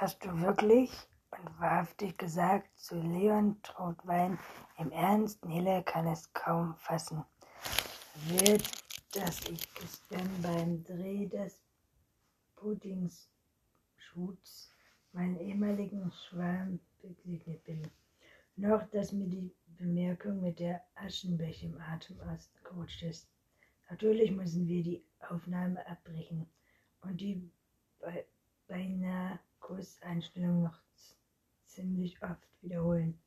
Hast du wirklich und wahrhaftig gesagt zu Leon Trotwein im Ernst? Nele kann es kaum fassen. Wird, dass ich gestern beim Dreh des Puddings-Shoots meinen ehemaligen Schwarm begegnet bin. Noch, dass mir die Bemerkung mit der Aschenbecher im Atem ausgerutscht ist. Natürlich müssen wir die Aufnahme abbrechen und die be beinahe Kurseinstellung noch ziemlich oft wiederholen,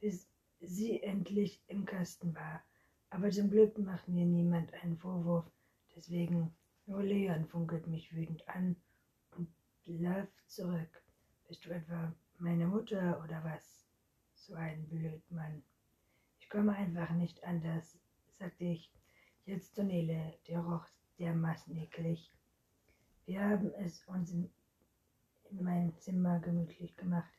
bis sie endlich im Kasten war. Aber zum Glück macht mir niemand einen Vorwurf, deswegen nur Leon funkelt mich wütend an und läuft zurück. Bist du etwa meine Mutter oder was? So ein Blödmann. Ich komme einfach nicht anders, sagte ich. Jetzt zu Nele, der roch dermaßen eklig. Wir haben es uns in, in mein Zimmer gemütlich gemacht,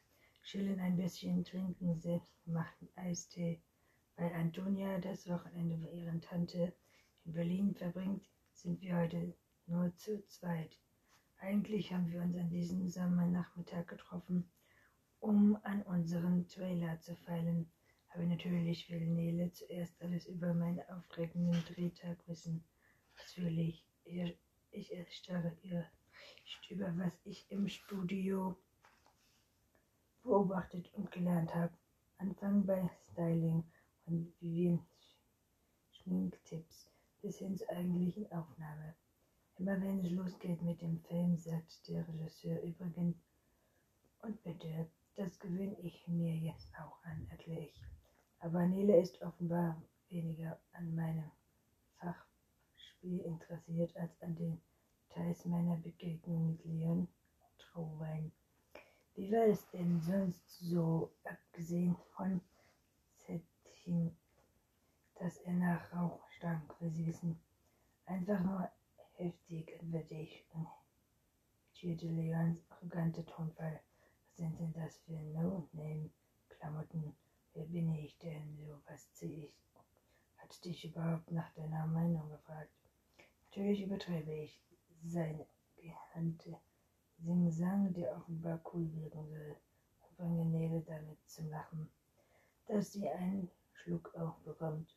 chillen ein bisschen, trinken selbstgemachten Eistee. Weil Antonia das Wochenende bei ihren Tante in Berlin verbringt, sind wir heute nur zu zweit. Eigentlich haben wir uns an diesem Sommernachmittag getroffen, um an unseren Trailer zu feilen. Aber natürlich will Nele zuerst alles über meinen aufregenden Drehtag wissen. Ausführlich. Ich, ich erstarre ihr über, was ich im Studio beobachtet und gelernt habe. Anfangen bei Styling und Vivian Schminktipps bis hin zur eigentlichen Aufnahme. Immer wenn es losgeht mit dem Film, sagt der Regisseur übrigens, und bitte, das gewöhne ich mir jetzt auch an, erkläre ich. Aber Nele ist offenbar weniger an meinem Fachspiel interessiert als an den Details meiner Begegnung mit Leon Trauwein. Wie war es denn sonst so, abgesehen von Zettin, dass er nach Rauch stank, will Sie wissen? Einfach nur heftig, antwortete ich und cheerte Leons arrogante Tonfall. Was sind denn das für No-Name-Klamotten? Wer bin ich denn so? Was ziehe ich? Hat dich überhaupt nach deiner Meinung gefragt? Natürlich übertreibe ich seine gehandte Singsang, der offenbar cool wirken und bringe Nele damit zum Lachen, dass sie einen Schluck auch bekommt.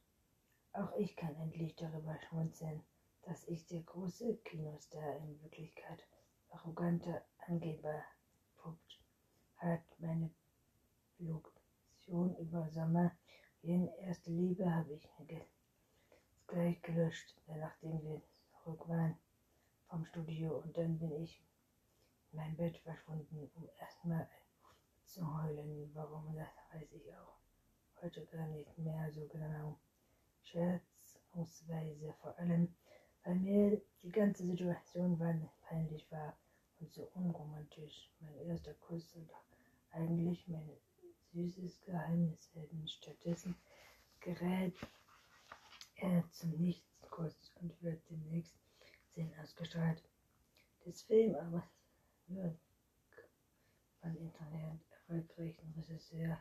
Auch ich kann endlich darüber schmunzeln, dass ich der große Kinostar in Wirklichkeit arroganter Angeber puppt, hat meine Diskussion über Sommer in erste Liebe habe ich gleich gelöscht, nachdem wir zurück waren vom Studio und dann bin ich in mein Bett verschwunden, um erstmal zu heulen. Warum, das weiß ich auch heute gar nicht mehr so genau. Scherzungsweise vor allem, weil mir die ganze Situation peinlich war und so unromantisch. Mein erster Kuss und eigentlich meine süßes Geheimnis werden. Stattdessen gerät er zum Nichtskurs und wird demnächst sehen ausgestrahlt. Das Film aber wird von Internet erfolgreichen Regisseur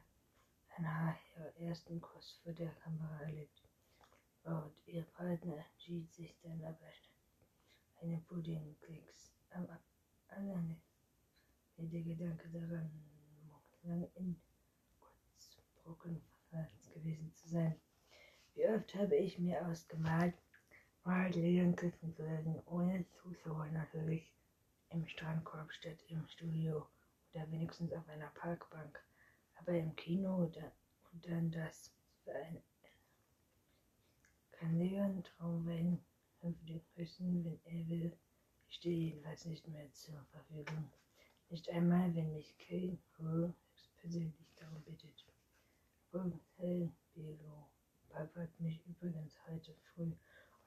Anna ihrer ersten Kuss vor der Kamera erlebt. Und ihr Partner entschied sich dann aber eine Pudding-Klicks am mit der Gedanke daran, lang in Drucken gewesen zu sein. Wie oft habe ich mir ausgemalt, Leon küssen würden, ohne Zuschauer natürlich, im Strandkorb statt im Studio oder wenigstens auf einer Parkbank, aber im Kino oder, und dann das für ein kann Leon Traumwein fünfte küssen, wenn er will. Ich stehe jedenfalls nicht mehr zur Verfügung. Nicht einmal, wenn mich Kane persönlich darum bittet. Hotel Belo hat mich übrigens heute früh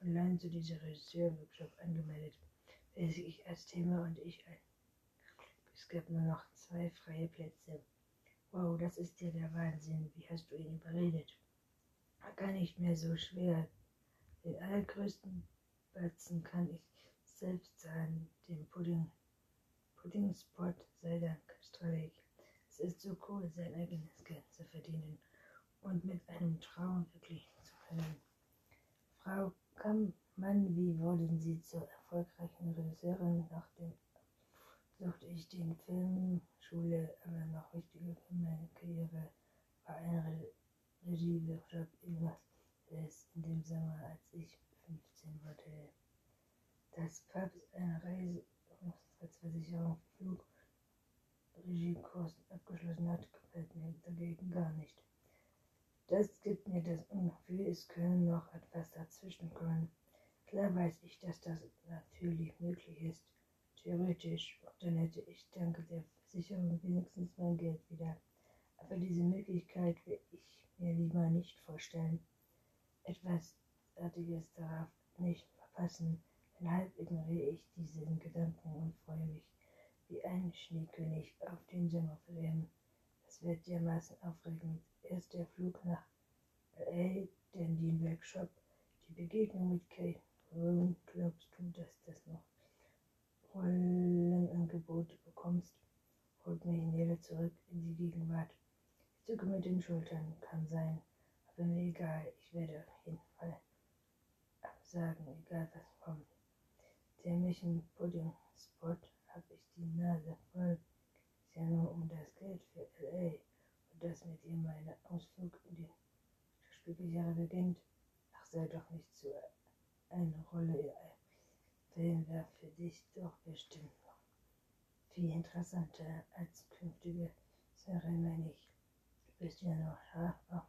online zu diesem Regisseur-Workshop angemeldet, welches ich als Thema und ich ein. Es gab nur noch zwei freie Plätze. Wow, das ist ja der Wahnsinn. Wie hast du ihn überredet? Gar nicht mehr so schwer. Den allergrößten Batzen kann ich selbst zahlen. Den Pudding, Pudding-Spot sei Dank, strahle ich. Es ist so cool, sein eigenes Geld zu verdienen und mit einem Traum verglichen zu können. Frau Kammmann, wie wurden Sie zur erfolgreichen Regisseurin nach dem suchte ich den Filmschule, aber noch wichtiger für meine Karriere war ein Regieworkshop in Angeles in dem Sommer, als ich 15 wurde. Dass Papst eine Reiseversicherung Flug Regiekosten abgeschlossen hat, gefällt mir dagegen gar nicht. Das gibt mir das Gefühl, es können noch etwas dazwischen kommen. Klar weiß ich, dass das natürlich möglich ist, theoretisch, dann hätte ich dank der Versicherung wenigstens mein Geld wieder. Aber diese Möglichkeit will ich mir lieber nicht vorstellen. Etwas Artiges darf nicht verpassen, halb ignoriere ich diesen Gedanken und freue mich wie ein Schneekönig auf den Sommerferien. Das wird dermaßen aufregend. Erst der Flug nach LA, dann den Workshop, die Begegnung mit Kate Rowan. Glaubst du, dass das noch Rollenangebote bekommst? Holt mich Nele zurück in die Gegenwart. Ich zucke mit den Schultern, kann sein, aber mir egal, ich werde auf jeden Fall absagen, egal was kommt. Der Mission Pudding Spot habe ich die Nase voll. Ist ja nur um das Geld für LA und das mit ihr meine Ausflug in die Spieljahre beginnt. Ach, sei doch nicht so eine Rolle in einem Film wäre für dich doch bestimmt noch viel interessanter als künftige ich. Du bist ja noch scharf auf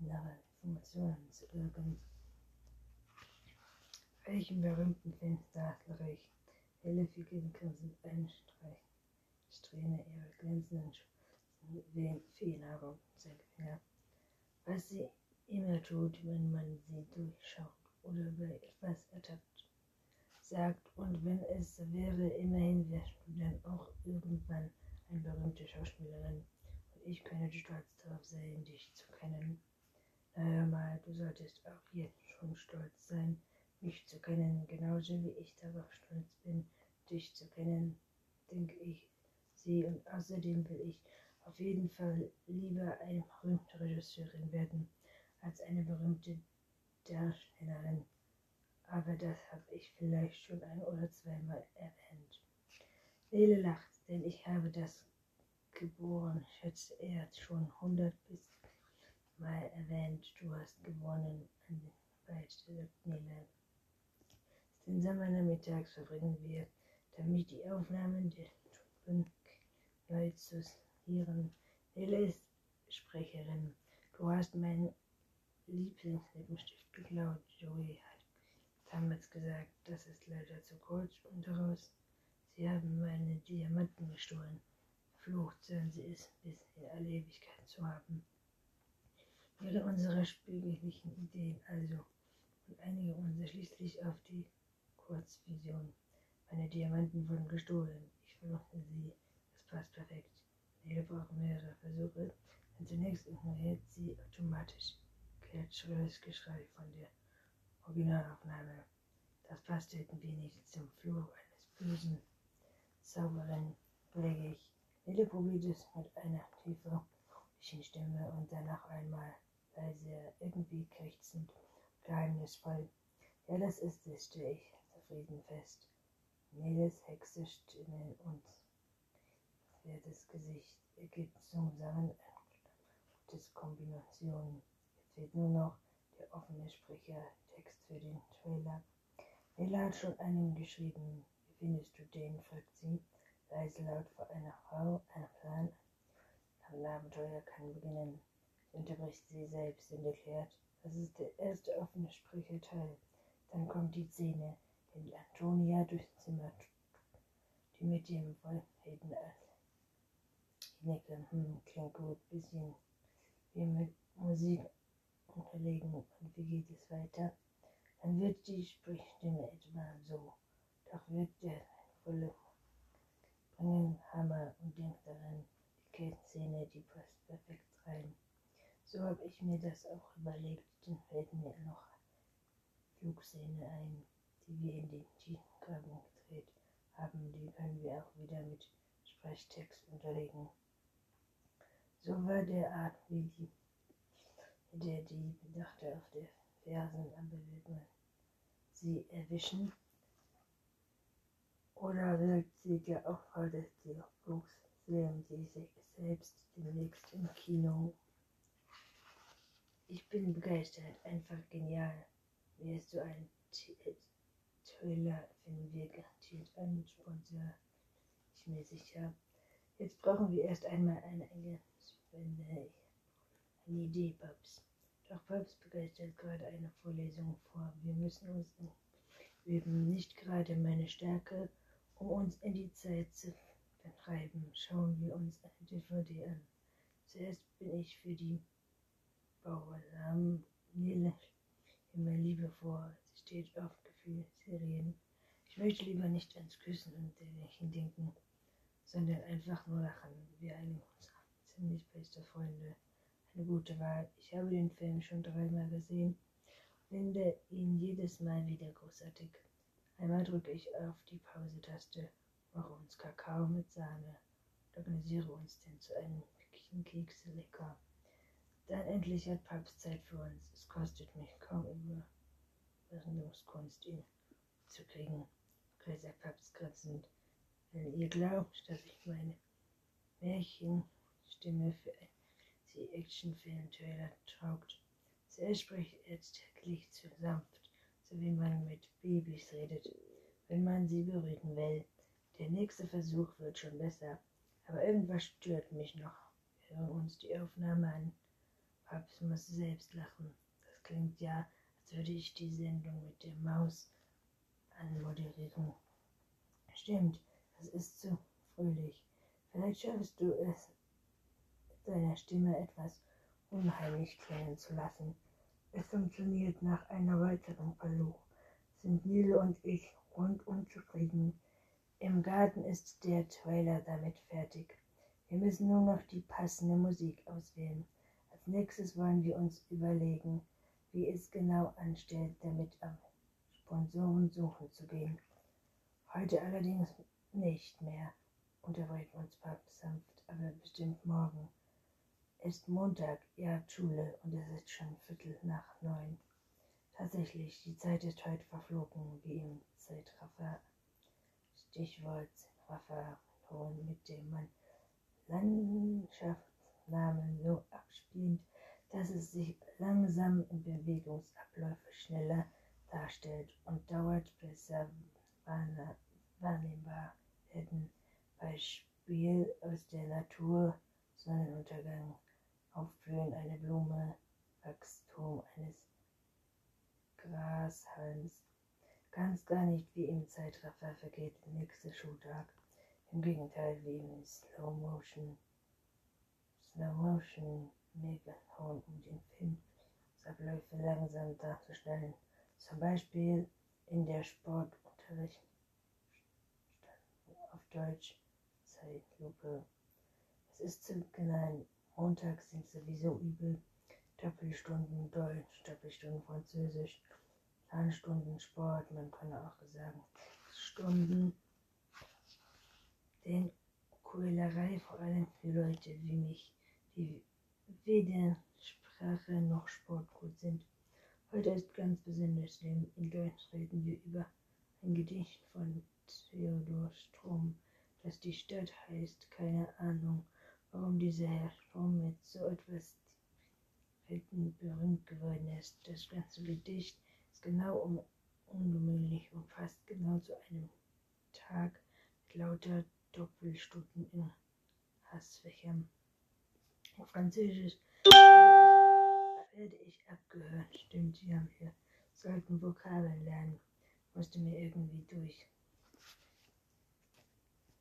innere Informationen zu irgend welchen berühmten Film saßle ich? Helle Figuren grinsen einen Streich. Strähne ihre glänzenden Schwarzen Feenhaarung Zeigefinger. Was sie immer tut, wenn man sie durchschaut oder bei etwas ertappt, sagt, und wenn es wäre, immerhin wärst du dann auch irgendwann eine berühmte Schauspielerin. Und ich könnte stolz darauf sein, dich zu kennen. Na hör mal, du solltest auch jetzt schon stolz sein, mich zu kennen, genauso wie ich darauf stolz bin, dich zu kennen, denke ich sie. Und außerdem will ich auf jeden Fall lieber eine berühmte Regisseurin werden, als eine berühmte Darstellerin. Aber das habe ich vielleicht schon ein oder zweimal erwähnt. Lele lacht, denn ich habe das geboren, schätze er schon hundert bis mal erwähnt. Du hast gewonnen an den Beichte, Nele. Den Sommernachmittags verbringen wir damit die Aufnahmen der Truppen neu zu ihren Nele ist Sprecherin. Du hast meinen Lieblingslippenstift geklaut, Joey damals gesagt, das ist leider zu kurz und daraus, sie haben meine Diamanten gestohlen. Flucht sollen sie es bis in alle Ewigkeit zu haben. Ihre unsere spiegellichen Ideen also und einige unserer schließlich auf die Kurzvision. Meine Diamanten wurden gestohlen. Ich verlorte sie. Das passt perfekt. Nele braucht mehrere Versuche, denn zunächst ignoriert sie automatisch Kehrt schrilles Geschrei von der Originalaufnahme. Das ein wenig zum Fluch eines bösen Zauberin, lege ich. Es mit einer tiefen Stimme und danach einmal leise, irgendwie krächzend, geheimnisvoll. Ja, das ist es, stelle ich zufrieden fest. Neles Hexestimme und verzerrtes Gesicht ergibt zusammen eine gute Kombination. Jetzt fehlt nur noch der offene Sprechertext für den Trailer. Nela hat schon einen geschrieben. Wie findest du den? fragt sie, leise laut vor einer Frau, einem Plan. Ein Abenteuer kann beginnen. Sie unterbricht sie selbst und erklärt, das ist der erste offene Sprecherteil. Dann kommt die Szene, die Antonia durchs Zimmer die mit dem Wollfäden Hinecke, hm, klingt gut, bisschen wie mit Musik unterlegen. Und wie geht es weiter? Dann wird die Sprechstimme etwa so. Doch wird der volle bringen Hammer und denkt daran, die Kettenszene, die passt perfekt rein. So habe ich mir das auch überlegt. Dann fällt mir noch Flugszene ein die wir in den Tiefengraben gedreht haben, die können wir auch wieder mit Sprechtext unterlegen. So war der Art, wie die, der die dachte auf der Fersen, wird man sie erwischen, Oder wird sie der Opfer des Dialogs sehen, die sich selbst demnächst im Kino? Ich bin begeistert, einfach genial. Wirst du ein Trailer finden wir garantiert einen Sponsor. Ich mir sicher. Jetzt brauchen wir erst einmal eine Spende. Eine Idee, Paps. Doch Paps begeistert gerade eine Vorlesung vor. Wir müssen uns üben. Nicht gerade meine Stärke, um uns in die Zeit zu vertreiben. Schauen wir uns eine DVD an. Zuerst bin ich für die Bauernamen Nele immer Liebe vor. Sie steht auf Gefühlserien. Ich möchte lieber nicht ans Küssen und Dergleichen denken, sondern einfach nur lachen. Wir einigen uns ziemlich beste Freunde. Eine gute Wahl. Ich habe den Film schon dreimal gesehen finde ihn jedes Mal wieder großartig. Einmal drücke ich auf die Pause-Taste, mache uns Kakao mit Sahne und organisiere uns denn zu einem Päckchen Kekse lecker. Dann endlich hat Papst Zeit für uns. Es kostet mich kaum Überwindungskunst, ihn zu kriegen. Sagt Papst grinsend. Wenn ihr glaubt, dass ich meine Märchenstimme für die Actionfilm-Trailer taugt, zuerst spricht er täglich zu sanft, so wie man mit Babys redet, wenn man sie beruhigen will. Der nächste Versuch wird schon besser, aber irgendwas stört mich noch. Wir hören uns die Aufnahme an. Paps muss selbst lachen. Das klingt ja, als würde ich die Sendung mit der Maus anmoderieren. Stimmt, das ist zu fröhlich. Vielleicht schaffst du es, deiner Stimme etwas unheimlich klingen zu lassen. Es funktioniert nach einer weiteren Versuch. Sind Nile und ich rundum zufrieden. Im Garten ist der Trailer damit fertig. Wir müssen nur noch die passende Musik auswählen. Als nächstes wollen wir uns überlegen, wie es genau anstellt, damit am Sponsoren suchen zu gehen. Heute allerdings nicht mehr, unterbricht uns Pap sanft, aber bestimmt morgen. Ist Montag, ihr Schule und es ist schon Viertel nach neun. Tatsächlich, die Zeit ist heute verflogen, wie im Zeitraffer. Stichwort Zeitraffer holen, mit dem man Landschaftsnamen so abspielt, dass es sich langsam in Bewegungsabläufe schneller darstellt und dauert, bis er wahrnehmbar werden. Beispiel aus der Natur, Sonnenuntergang, Aufblühen einer Blume, Wachstum eines Grashalms. Ganz gar nicht wie im Zeitraffer vergeht der nächste Schultag. Im Gegenteil, wie im Slow Motion. Slow Motion Megaton, um den Filmabläufe langsam darzustellen. Zum Beispiel in der Sportunterricht auf Deutsch Zeitlupe. Es ist zu genau Montags sind sowieso übel. Doppelstunden Deutsch, Doppelstunden Französisch, Lernstunden Sport, man kann auch sagen Stunden. Denn Quälerei vor allem für Leute wie mich, die weder Sprache noch Sport gut sind. Heute ist ganz besonders schlimm. In Deutsch reden wir über ein Gedicht von Theodor Strom, das die Stadt heißt, keine Ahnung warum dieser Strom mit so etwas berühmt geworden ist. Das ganze Gedicht ist genau um, ungewöhnlich und fast genau zu einem Tag mit lauter Doppelstunden in Hassfächern. Auf Französisch werde ich abgehört. Stimmt, ja, wir sollten Vokabeln lernen. Musste mir irgendwie durch.